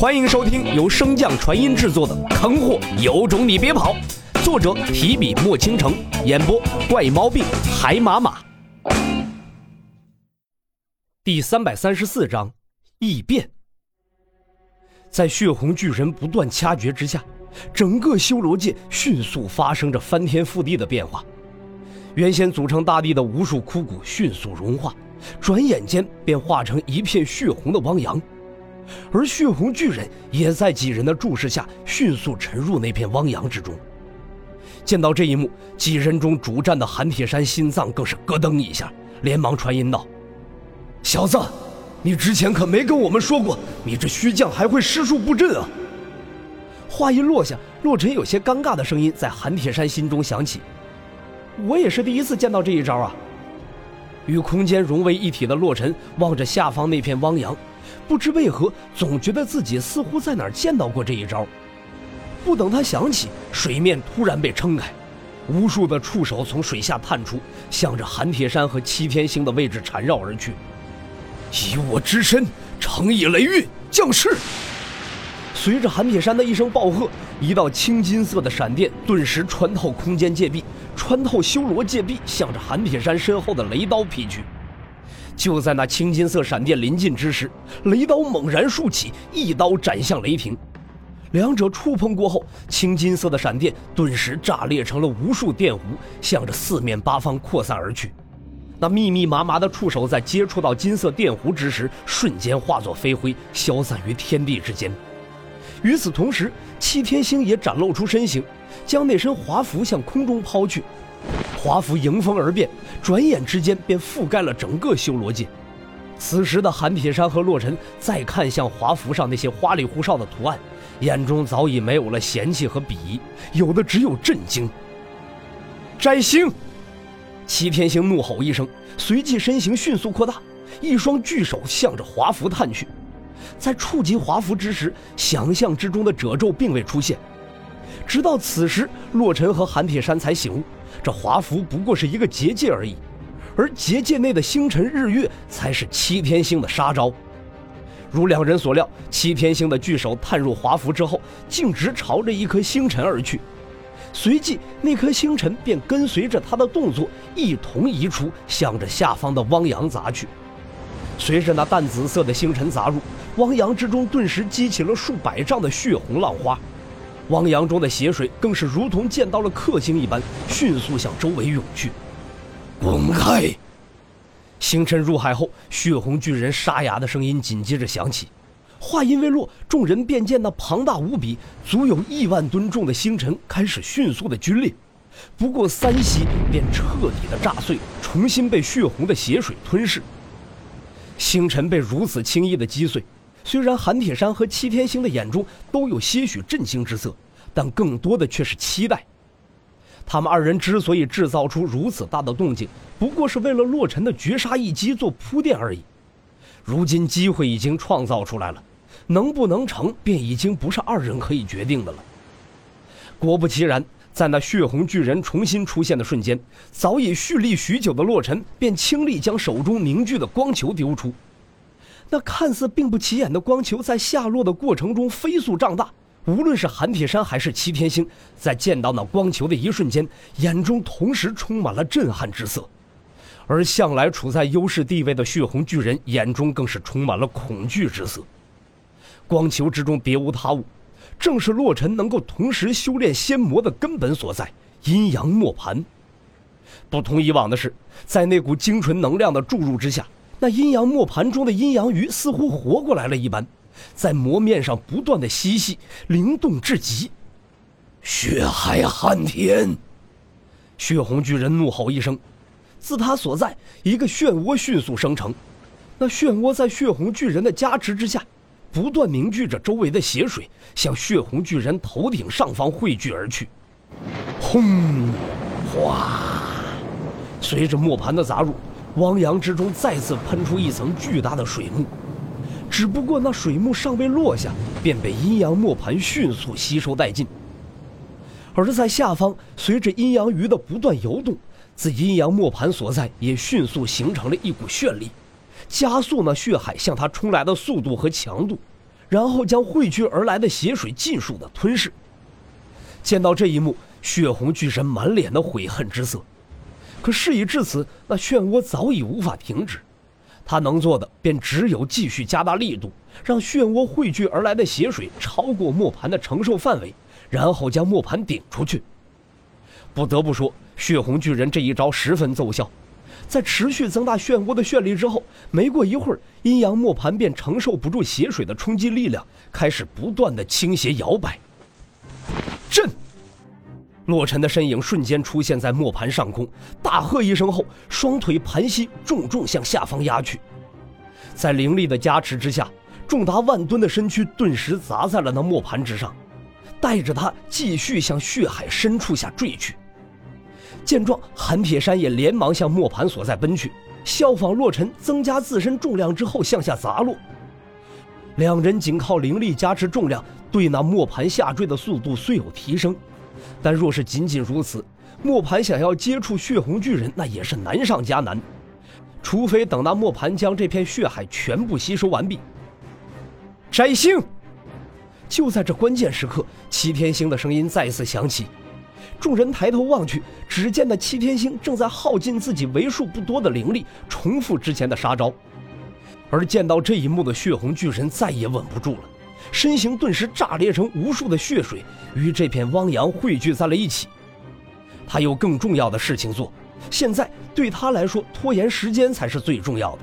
欢迎收听由升降传音制作的《坑货有种你别跑》，作者提笔墨倾城，演播怪猫病海马马。第三百三十四章异变。在血红巨人不断掐诀之下，整个修罗界迅速发生着翻天覆地的变化。原先组成大地的无数枯骨迅速融化，转眼间便化成一片血红的汪洋。而血红巨人也在几人的注视下迅速沉入那片汪洋之中。见到这一幕，几人中主战的韩铁山心脏更是咯噔一下，连忙传音道：“小子，你之前可没跟我们说过，你这虚将还会施术布阵啊！”话音落下，洛尘有些尴尬的声音在韩铁山心中响起：“我也是第一次见到这一招啊！”与空间融为一体的洛尘望着下方那片汪洋。不知为何，总觉得自己似乎在哪儿见到过这一招。不等他想起，水面突然被撑开，无数的触手从水下探出，向着韩铁山和七天星的位置缠绕而去。以我之身，乘以雷运降世。随着韩铁山的一声暴喝，一道青金色的闪电顿时穿透空间界壁，穿透修罗界壁，向着韩铁山身后的雷刀劈去。就在那青金色闪电临近之时，雷刀猛然竖起，一刀斩向雷霆。两者触碰过后，青金色的闪电顿时炸裂成了无数电弧，向着四面八方扩散而去。那密密麻麻的触手在接触到金色电弧之时，瞬间化作飞灰，消散于天地之间。与此同时，七天星也展露出身形，将那身华服向空中抛去。华服迎风而变，转眼之间便覆盖了整个修罗界。此时的韩铁山和洛尘再看向华服上那些花里胡哨的图案，眼中早已没有了嫌弃和鄙夷，有的只有震惊。摘星！齐天星怒吼一声，随即身形迅速扩大，一双巨手向着华服探去。在触及华服之时，想象之中的褶皱并未出现。直到此时，洛尘和韩铁山才醒悟。这华服不过是一个结界而已，而结界内的星辰日月才是七天星的杀招。如两人所料，七天星的巨手探入华服之后，径直朝着一颗星辰而去，随即那颗星辰便跟随着他的动作一同移出，向着下方的汪洋砸去。随着那淡紫色的星辰砸入汪洋之中，顿时激起了数百丈的血红浪花。汪洋中的血水更是如同见到了克星一般，迅速向周围涌去。滚开！星辰入海后，血红巨人沙哑的声音紧接着响起。话音未落，众人便见那庞大无比、足有亿万吨重的星辰开始迅速的龟裂，不过三息便彻底的炸碎，重新被血红的血水吞噬。星辰被如此轻易的击碎。虽然韩铁山和七天星的眼中都有些许震惊之色，但更多的却是期待。他们二人之所以制造出如此大的动静，不过是为了洛尘的绝杀一击做铺垫而已。如今机会已经创造出来了，能不能成，便已经不是二人可以决定的了。果不其然，在那血红巨人重新出现的瞬间，早已蓄力许久的洛尘便倾力将手中凝聚的光球丢出。那看似并不起眼的光球在下落的过程中飞速胀大，无论是韩铁山还是齐天星，在见到那光球的一瞬间，眼中同时充满了震撼之色，而向来处在优势地位的血红巨人眼中更是充满了恐惧之色。光球之中别无他物，正是洛尘能够同时修炼仙魔的根本所在——阴阳磨盘。不同以往的是，在那股精纯能量的注入之下。那阴阳磨盘中的阴阳鱼似乎活过来了一般，在磨面上不断的嬉戏，灵动至极。血海撼天！血红巨人怒吼一声，自他所在，一个漩涡迅速生成。那漩涡在血红巨人的加持之下，不断凝聚着周围的血水，向血红巨人头顶上方汇聚而去。轰！哗！随着磨盘的砸入。汪洋之中再次喷出一层巨大的水幕，只不过那水幕尚未落下，便被阴阳磨盘迅速吸收殆尽。而在下方，随着阴阳鱼的不断游动，自阴阳磨盘所在也迅速形成了一股绚丽，加速那血海向它冲来的速度和强度，然后将汇聚而来的血水尽数的吞噬。见到这一幕，血红巨神满脸的悔恨之色。可事已至此，那漩涡早已无法停止。他能做的便只有继续加大力度，让漩涡汇聚而来的血水超过磨盘的承受范围，然后将磨盘顶出去。不得不说，血红巨人这一招十分奏效。在持续增大漩涡的旋力之后，没过一会儿，阴阳磨盘便承受不住血水的冲击力量，开始不断的倾斜摇摆。震！洛尘的身影瞬间出现在磨盘上空，大喝一声后，双腿盘膝，重重向下方压去。在灵力的加持之下，重达万吨的身躯顿时砸在了那磨盘之上，带着他继续向血海深处下坠去。见状，韩铁山也连忙向磨盘所在奔去，效仿洛尘增加自身重量之后向下砸落。两人仅靠灵力加持重量，对那磨盘下坠的速度虽有提升，但若是仅仅如此，磨盘想要接触血红巨人，那也是难上加难。除非等那磨盘将这片血海全部吸收完毕。摘星！就在这关键时刻，齐天星的声音再次响起。众人抬头望去，只见那七天星正在耗尽自己为数不多的灵力，重复之前的杀招。而见到这一幕的血红巨人再也稳不住了，身形顿时炸裂成无数的血水，与这片汪洋汇聚在了一起。他有更重要的事情做，现在对他来说，拖延时间才是最重要的。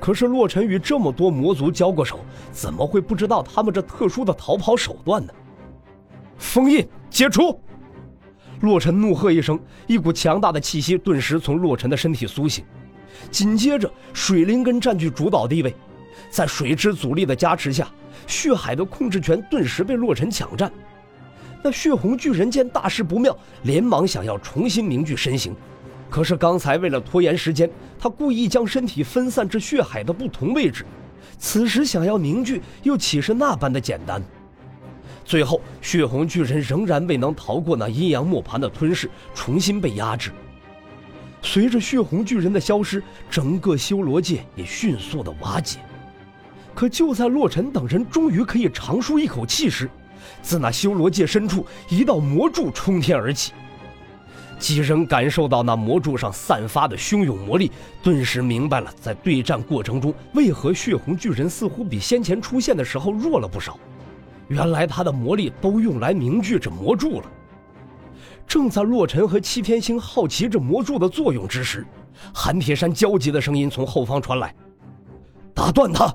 可是洛尘与这么多魔族交过手，怎么会不知道他们这特殊的逃跑手段呢？封印解除。洛尘怒喝一声，一股强大的气息顿时从洛尘的身体苏醒，紧接着水灵根占据主导地位，在水之阻力的加持下，血海的控制权顿时被洛尘抢占。那血红巨人见大事不妙，连忙想要重新凝聚身形，可是刚才为了拖延时间，他故意将身体分散至血海的不同位置，此时想要凝聚，又岂是那般的简单？最后，血红巨人仍然未能逃过那阴阳磨盘的吞噬，重新被压制。随着血红巨人的消失，整个修罗界也迅速的瓦解。可就在洛尘等人终于可以长舒一口气时，自那修罗界深处，一道魔柱冲天而起。几人感受到那魔柱上散发的汹涌魔力，顿时明白了在对战过程中为何血红巨人似乎比先前出现的时候弱了不少。原来他的魔力都用来凝聚着魔柱了。正在洛尘和七天星好奇这魔柱的作用之时，韩铁山焦急的声音从后方传来：“打断他，